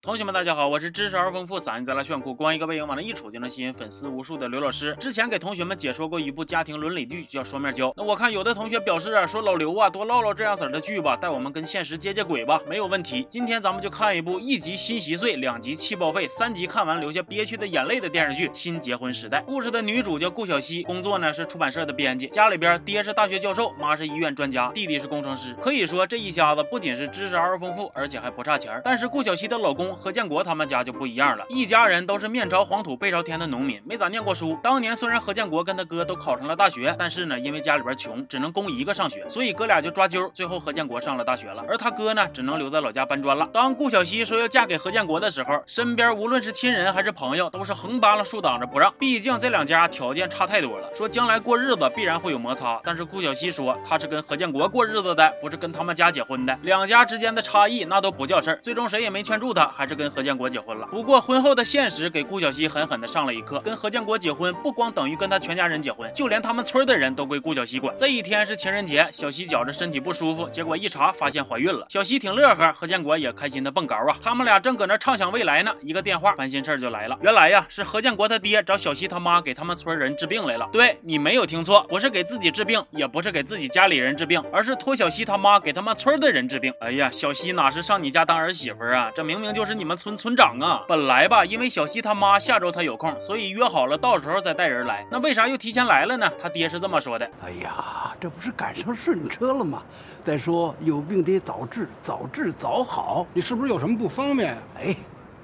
同学们，大家好，我是知识而丰富、嗓音贼拉炫酷、光一个背影往那一杵就能吸引粉丝无数的刘老师。之前给同学们解说过一部家庭伦理剧，叫《双面胶》。那我看有的同学表示啊，说老刘啊，多唠唠这样式的剧吧，带我们跟现实接接轨吧，没有问题。今天咱们就看一部一集心稀碎，两集气报废，三集看完留下憋屈的眼泪的电视剧《新结婚时代》。故事的女主叫顾小西，工作呢是出版社的编辑，家里边爹是大学教授，妈是医院专家，弟弟是工程师。可以说这一家子不仅是知识而丰富，而且还不差钱。但是顾小西的老公何建国他们。家就不一样了，一家人都是面朝黄土背朝天的农民，没咋念过书。当年虽然何建国跟他哥都考上了大学，但是呢，因为家里边穷，只能供一个上学，所以哥俩就抓阄。最后何建国上了大学了，而他哥呢，只能留在老家搬砖了。当顾小西说要嫁给何建国的时候，身边无论是亲人还是朋友，都是横扒拉竖挡着不让。毕竟这两家条件差太多了，说将来过日子必然会有摩擦。但是顾小西说，他是跟何建国过日子的，不是跟他们家结婚的。两家之间的差异那都不叫事儿。最终谁也没劝住他，还是跟何建国结婚了。不过婚。后的现实给顾小西狠狠的上了一课，跟何建国结婚不光等于跟他全家人结婚，就连他们村的人都归顾小西管。这一天是情人节，小西觉着身体不舒服，结果一查发现怀孕了。小西挺乐呵，何建国也开心的蹦高啊。他们俩正搁那畅想未来呢，一个电话，烦心事儿就来了。原来呀，是何建国他爹找小西他妈给他们村人治病来了。对你没有听错，不是给自己治病，也不是给自己家里人治病，而是托小西他妈给他们村的人治病。哎呀，小西哪是上你家当儿媳妇啊？这明明就是是你们村村长啊！本来。吧，因为小西他妈下周才有空，所以约好了到时候再带人来。那为啥又提前来了呢？他爹是这么说的：“哎呀，这不是赶上顺车了吗？再说有病得早治，早治早好。你是不是有什么不方便？哎，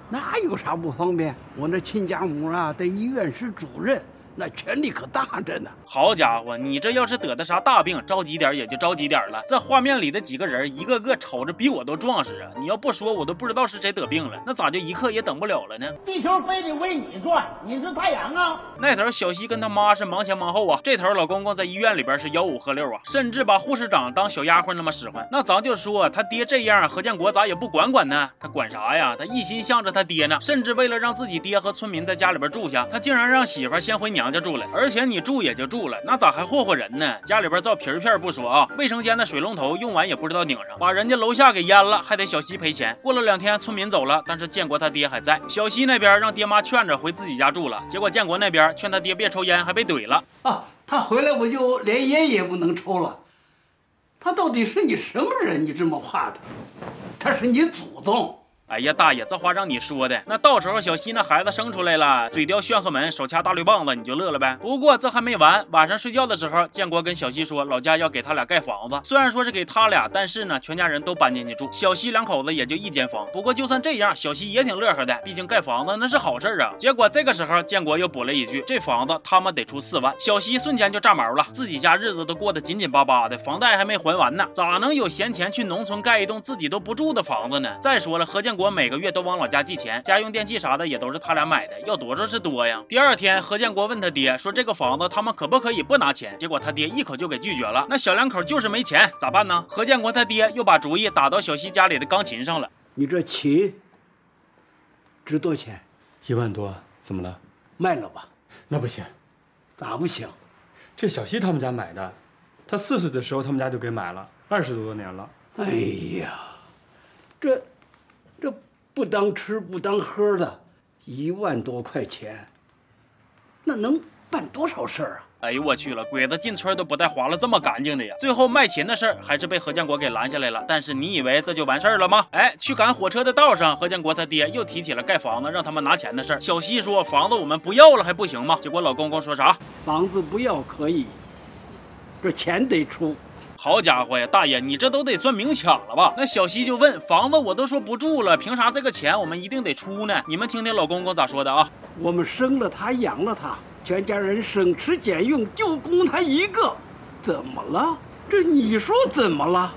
哪有啥不方便？我那亲家母啊，在医院是主任。”那权力可大着呢！好家伙，你这要是得的啥大病，着急点也就着急点了。这画面里的几个人，一个个瞅着比我都壮实啊！你要不说，我都不知道是谁得病了。那咋就一刻也等不了了呢？地球非得为你转，你是太阳啊！那头小西跟他妈是忙前忙后啊，这头老公公在医院里边是吆五喝六啊，甚至把护士长当小丫鬟那么使唤。那咱就说他爹这样，何建国咋也不管管呢？他管啥呀？他一心向着他爹呢，甚至为了让自己爹和村民在家里边住下，他竟然让媳妇先回娘娘家住了，而且。你住也就住了，那咋还霍霍人呢？家里边造皮片不说啊，卫生间的水龙头用完也不知道拧上，把人家楼下给淹了，还得小西赔钱。过了两天，村民走了，但是建国他爹还在。小西那边让爹妈劝着回自己家住了，结果建国那边劝他爹别抽烟，还被怼了。啊，他回来我就连烟也不能抽了。他到底是你什么人？你这么怕他？他是你祖宗。哎呀，大爷，这话让你说的，那到时候小西那孩子生出来了，嘴叼炫赫门，手掐大绿棒子，你就乐了呗。不过这还没完，晚上睡觉的时候，建国跟小西说，老家要给他俩盖房子，虽然说是给他俩，但是呢，全家人都搬进去住，小西两口子也就一间房。不过就算这样，小西也挺乐呵的，毕竟盖房子那是好事啊。结果这个时候，建国又补了一句，这房子他们得出四万。小西瞬间就炸毛了，自己家日子都过得紧紧巴巴的，房贷还没还完呢，咋能有闲钱去农村盖一栋自己都不住的房子呢？再说了，何建国每个月都往。往老家寄钱，家用电器啥的也都是他俩买的，要多少是多呀。第二天，何建国问他爹说：“这个房子他们可不可以不拿钱？”结果他爹一口就给拒绝了。那小两口就是没钱，咋办呢？何建国他爹又把主意打到小西家里的钢琴上了。你这琴值多少钱？一万多，怎么了？卖了吧？那不行，咋不行？这小西他们家买的，他四岁的时候他们家就给买了，二十多年了。哎呀，这。不当吃不当喝的，一万多块钱，那能办多少事儿啊？哎呦我去了，鬼子进村都不带划了这么干净的呀！最后卖琴的事儿还是被何建国给拦下来了。但是你以为这就完事儿了吗？哎，去赶火车的道上，何建国他爹又提起了盖房子让他们拿钱的事儿。小西说：“房子我们不要了还不行吗？”结果老公公说啥？房子不要可以，这钱得出。好家伙呀，大爷，你这都得算明抢了吧？那小西就问：房子我都说不住了，凭啥这个钱我们一定得出呢？你们听听老公公咋说的啊？我们生了他，养了他，全家人省吃俭用，就供他一个，怎么了？这你说怎么了？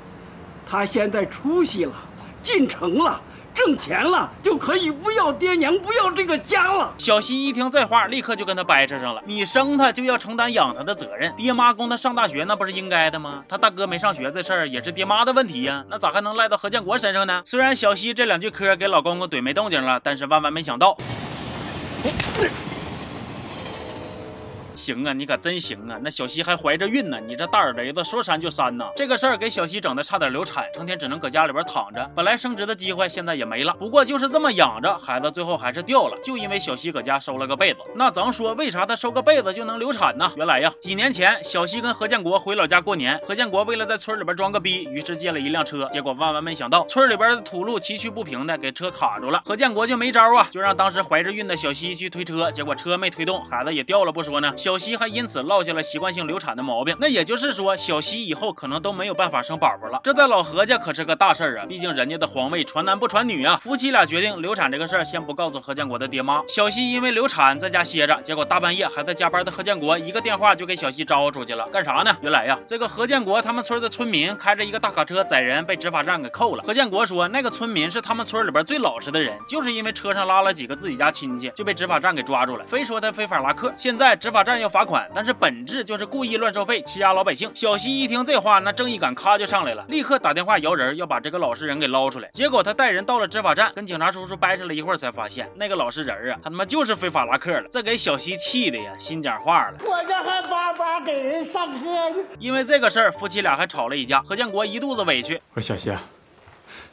他现在出息了，进城了。挣钱了就可以不要爹娘，不要这个家了。小西一听这话，立刻就跟他掰扯上了。你生他就要承担养他的责任，爹妈供他上大学那不是应该的吗？他大哥没上学这事儿也是爹妈的问题呀，那咋还能赖到何建国身上呢？虽然小西这两句嗑给老公公怼没动静了，但是万万没想到。行啊，你可真行啊！那小西还怀着孕呢，你这大耳雷子说删就删呐！这个事儿给小西整的差点流产，成天只能搁家里边躺着，本来升职的机会现在也没了。不过就是这么养着，孩子最后还是掉了，就因为小西搁家收了个被子。那咱说，为啥他收个被子就能流产呢？原来呀，几年前小西跟何建国回老家过年，何建国为了在村里边装个逼，于是借了一辆车，结果万万没想到，村里边的土路崎岖不平的，给车卡住了。何建国就没招啊，就让当时怀着孕的小西去推车，结果车没推动，孩子也掉了不说呢，小西还因此落下了习惯性流产的毛病。那也就是说，小西以后可能都没有办法生宝宝了。这在老何家可是个大事儿啊，毕竟人家的皇位传男不传女啊。夫妻俩决定流产这个事儿先不告诉何建国的爹妈。小西因为流产在家歇着，结果大半夜还在加班的何建国一个电话就给小西招出去了，干啥呢？原来呀，这个何建国他们村的村民开着一个大卡车载人，被执法站给扣了。何建国说，那个村民是他们村里边最老实的人，就是因为车上拉了几个自己家亲戚，就被执法站给抓住了，非说他非法拉客。现在执法站要罚款，但是本质就是故意乱收费，欺压老百姓。小西一听这话，那正义感咔就上来了，立刻打电话摇人，要把这个老实人给捞出来。结果他带人到了执法站，跟警察叔叔掰扯了一会儿，才发现那个老实人啊，他他妈就是非法拉客了。这给小西气的呀，心讲话了。我这还巴巴给人上课呢。因为这个事儿，夫妻俩还吵了一架。何建国一肚子委屈，我说小西啊，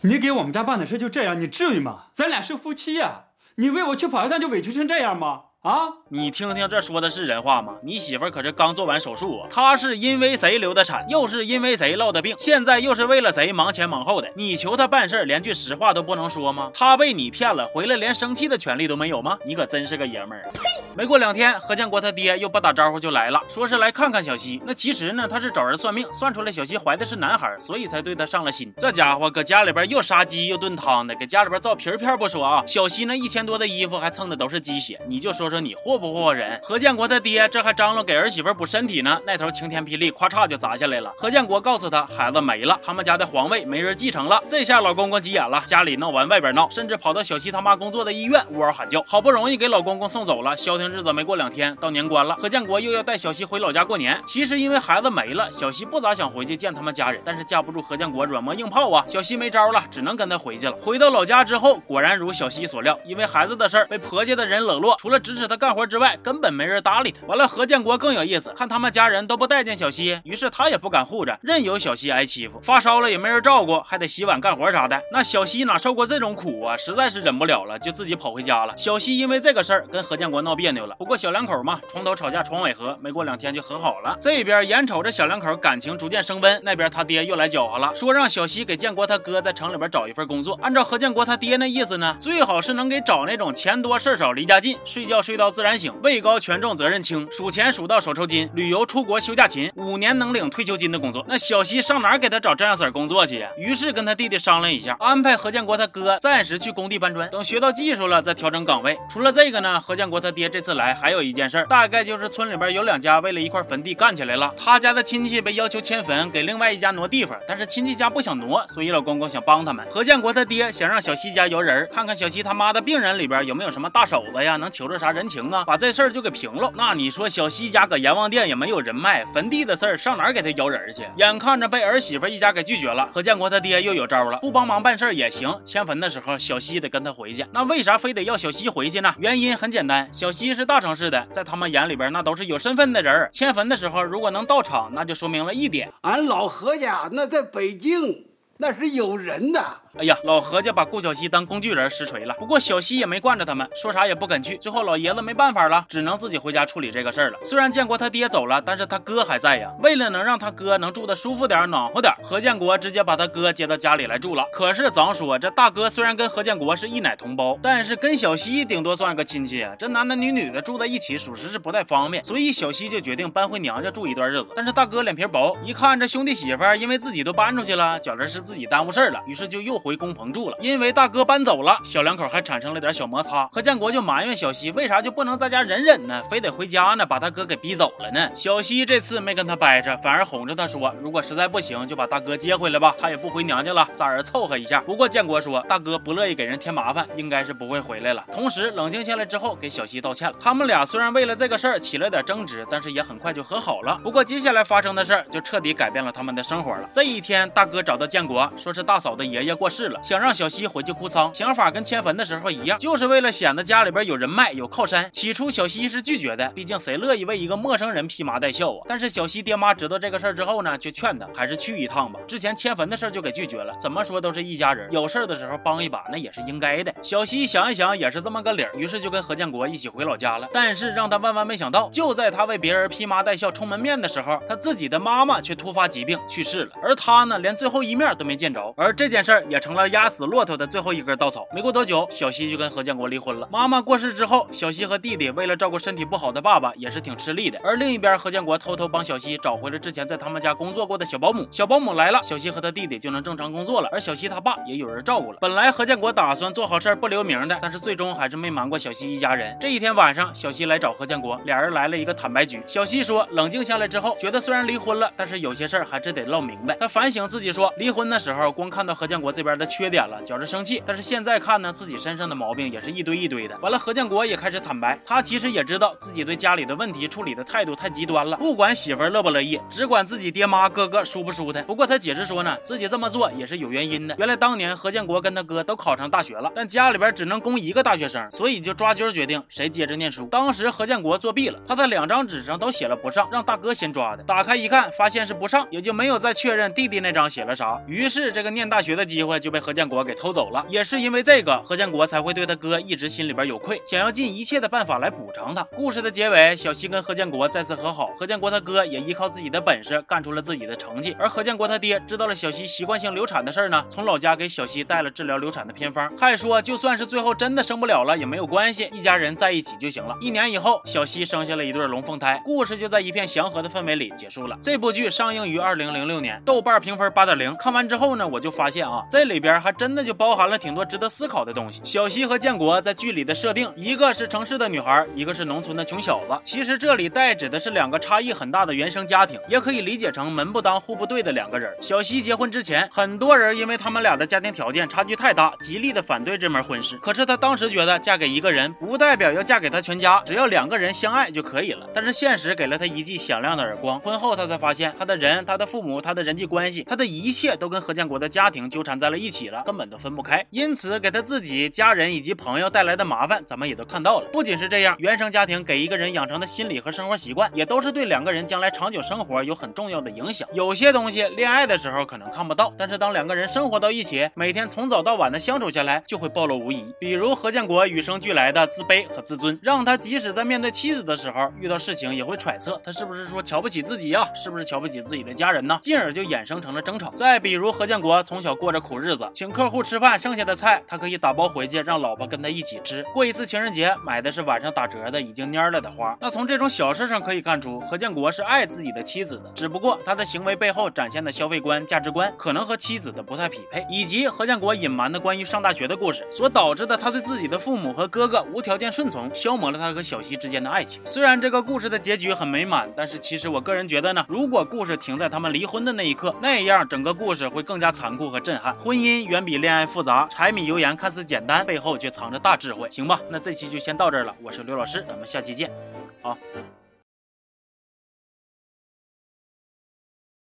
你给我们家办的事就这样，你至于吗？咱俩是夫妻呀，你为我去跑一趟就委屈成这样吗？啊！你听听，这说的是人话吗？你媳妇可是刚做完手术啊，她是因为谁流的产，又是因为谁落的病，现在又是为了谁忙前忙后的。你求她办事，连句实话都不能说吗？她被你骗了，回来连生气的权利都没有吗？你可真是个爷们儿！呸！没过两天，何建国他爹又不打招呼就来了，说是来看看小西。那其实呢，他是找人算命，算出来小西怀的是男孩，所以才对他上了心。这家伙搁家里边又杀鸡又炖汤的，给家里边造皮片不说啊，小西那一千多的衣服还蹭的都是鸡血。你就说说说你祸不霍霍人？何建国他爹这还张罗给儿媳妇补身体呢，那头晴天霹雳，咔嚓就砸下来了。何建国告诉他，孩子没了，他们家的皇位没人继承了。这下老公公急眼了，家里闹完外边闹，甚至跑到小西他妈工作的医院呜嗷喊叫。好不容易给老公公送走了，消停日子没过两天，到年关了，何建国又要带小西回老家过年。其实因为孩子没了，小西不咋想回去见他们家人，但是架不住何建国软磨硬泡啊，小西没招了，只能跟他回去了。回到老家之后，果然如小西所料，因为孩子的事被婆家的人冷落，除了指使他干活之外，根本没人搭理他。完了，何建国更有意思，看他们家人都不待见小西，于是他也不敢护着，任由小西挨欺负。发烧了也没人照顾，还得洗碗干活啥的。那小西哪受过这种苦啊？实在是忍不了了，就自己跑回家了。小西因为这个事儿跟何建国闹别扭了。不过小两口嘛，床头吵架床尾和，没过两天就和好了。这边眼瞅着小两口感情逐渐升温，那边他爹又来搅和了，说让小西给建国他哥在城里边找一份工作。按照何建国他爹那意思呢，最好是能给找那种钱多事少离家近，睡觉睡睡到自然醒，位高权重责任轻，数钱数到手抽筋，旅游出国休假勤，五年能领退休金的工作。那小西上哪给他找这样式儿工作去？于是跟他弟弟商量一下，安排何建国他哥暂时去工地搬砖，等学到技术了再调整岗位。除了这个呢，何建国他爹这次来还有一件事，大概就是村里边有两家为了一块坟地干起来了。他家的亲戚被要求迁坟给另外一家挪地方，但是亲戚家不想挪，所以老公公想帮他们。何建国他爹想让小西家摇人，看看小西他妈的病人里边有没有什么大手子呀，能求着啥人情啊，把这事儿就给平了。那你说小西家搁阎王殿也没有人脉，坟地的事儿上哪儿给他摇人去？眼看着被儿媳妇一家给拒绝了，何建国他爹又有招了，不帮忙办事儿也行。迁坟的时候，小西得跟他回去。那为啥非得要小西回去呢？原因很简单，小西是大城市的，在他们眼里边那都是有身份的人。迁坟的时候如果能到场，那就说明了一点。俺老何家那在北京那是有人的。哎呀，老何家把顾小西当工具人实锤了。不过小西也没惯着他们，说啥也不肯去。最后老爷子没办法了，只能自己回家处理这个事儿了。虽然建国他爹走了，但是他哥还在呀。为了能让他哥能住得舒服点、暖和点，何建国直接把他哥接到家里来住了。可是咱说，这大哥虽然跟何建国是一奶同胞，但是跟小西顶多算个亲戚。这男男女女的住在一起，属实是不太方便。所以小西就决定搬回娘家住一段日子。但是大哥脸皮薄，一看这兄弟媳妇因为自己都搬出去了，觉着是自己耽误事儿了，于是就又回工棚住了。因为大哥搬走了，小两口还产生了点小摩擦。何建国就埋怨小西为啥就不能在家忍忍呢，非得回家呢，把他哥给逼走了呢？小西这次没跟他掰扯，反而哄着他说，如果实在不行，就把大哥接回来吧，他也不回娘家了，仨人凑合一下。不过建国说，大哥不乐意给人添麻烦，应该是不会回来了。同时冷静下来之后，给小西道歉了。他们俩虽然为了这个事儿起了点争执，但是也很快就和好了。不过接下来发生的事儿就彻底改变了他们的生活了。这一天，大哥找到建国，说是大嫂的爷爷过世。世了，想让小西回去哭丧，想法跟迁坟的时候一样，就是为了显得家里边有人脉有靠山。起初小西是拒绝的，毕竟谁乐意为一个陌生人披麻戴孝啊？但是小西爹妈知道这个事儿之后呢，就劝他还是去一趟吧。之前迁坟的事儿就给拒绝了，怎么说都是一家人，有事的时候帮一把那也是应该的。小西想一想也是这么个理儿，于是就跟何建国一起回老家了。但是让他万万没想到，就在他为别人披麻戴孝充门面的时候，他自己的妈妈却突发疾病去世了，而他呢，连最后一面都没见着。而这件事儿也成了压死骆驼的最后一根稻草。没过多久，小西就跟何建国离婚了。妈妈过世之后，小西和弟弟为了照顾身体不好的爸爸，也是挺吃力的。而另一边，何建国偷偷帮小西找回了之前在他们家工作过的小保姆。小保姆来了，小西和他弟弟就能正常工作了，而小西他爸也有人照顾了。本来何建国打算做好事不留名的，但是最终还是没瞒过小西一家人。这一天晚上，小西来找何建国，俩人来了一个坦白局。小西说，冷静下来之后，觉得虽然离婚了，但是有些事儿还是得唠明白。他反省自己说，离婚的时候光看到何建国这边的缺点了，觉着生气，但是现在看呢，自己身上的毛病也是一堆一堆的。完了，何建国也开始坦白，他其实也知道自己对家里的问题处理的态度太极端了，不管媳妇乐不乐意，只管自己爹妈哥哥舒不舒坦。不过他解释说呢，自己这么做也是有原因的。原来当年何建国跟他哥都考上大学了，但家里边只能供一个大学生，所以就抓阄决定谁接着念书。当时何建国作弊了，他在两张纸上都写了不上，让大哥先抓的。打开一看，发现是不上，也就没有再确认弟弟那张写了啥。于是这个念大学的机会就被何建国给偷走了。也是因为这个，何建国才会对他哥一直心里边有愧，想要尽一切的办法来补偿他。故事的结尾，小西跟何建国再次和好，何建国他哥也依靠自己的本事干出了自己的成绩。而何建国他爹知道了小西习惯性流产的事儿呢，从老家给小西带了治疗流产的偏方，还说就算是最后真的生不了了也没有关系，一家人在一起就行了。一年以后，小西生下了一对龙凤胎，故事就在一片祥和的氛围里结束了。这部剧上映于二零零六年，豆瓣评分八点零。看完之后呢，我就发现啊，这这里边还真的就包含了挺多值得思考的东西。小西和建国在剧里的设定，一个是城市的女孩，一个是农村的穷小子。其实这里代指的是两个差异很大的原生家庭，也可以理解成门不当户不对的两个人。小西结婚之前，很多人因为他们俩的家庭条件差距太大，极力的反对这门婚事。可是她当时觉得嫁给一个人，不代表要嫁给他全家，只要两个人相爱就可以了。但是现实给了她一记响亮的耳光。婚后她才发现，她的人、她的父母、她的人际关系，她的一切都跟何建国的家庭纠缠在了一起了，根本都分不开。因此，给他自己、家人以及朋友带来的麻烦，咱们也都看到了。不仅是这样，原生家庭给一个人养成的心理和生活习惯，也都是对两个人将来长久生活有很重要的影响。有些东西恋爱的时候可能看不到，但是当两个人生活到一起，每天从早到晚的相处下来，就会暴露无遗。比如何建国与生俱来的自卑和自尊，让他即使在面对妻子的时候，遇到事情也会揣测他是不是说瞧不起自己呀，是不是瞧不起自己的家人呢？进而就衍生成了争吵。再比如何建国从小过着苦日日子，请客户吃饭剩下的菜，他可以打包回去让老婆跟他一起吃。过一次情人节，买的是晚上打折的已经蔫了的花。那从这种小事上可以看出，何建国是爱自己的妻子的，只不过他的行为背后展现的消费观、价值观可能和妻子的不太匹配，以及何建国隐瞒的关于上大学的故事所导致的他对自己的父母和哥哥无条件顺从，消磨了他和小西之间的爱情。虽然这个故事的结局很美满，但是其实我个人觉得呢，如果故事停在他们离婚的那一刻，那样整个故事会更加残酷和震撼。婚姻远比恋爱复杂，柴米油盐看似简单，背后却藏着大智慧。行吧，那这期就先到这儿了。我是刘老师，咱们下期见。好。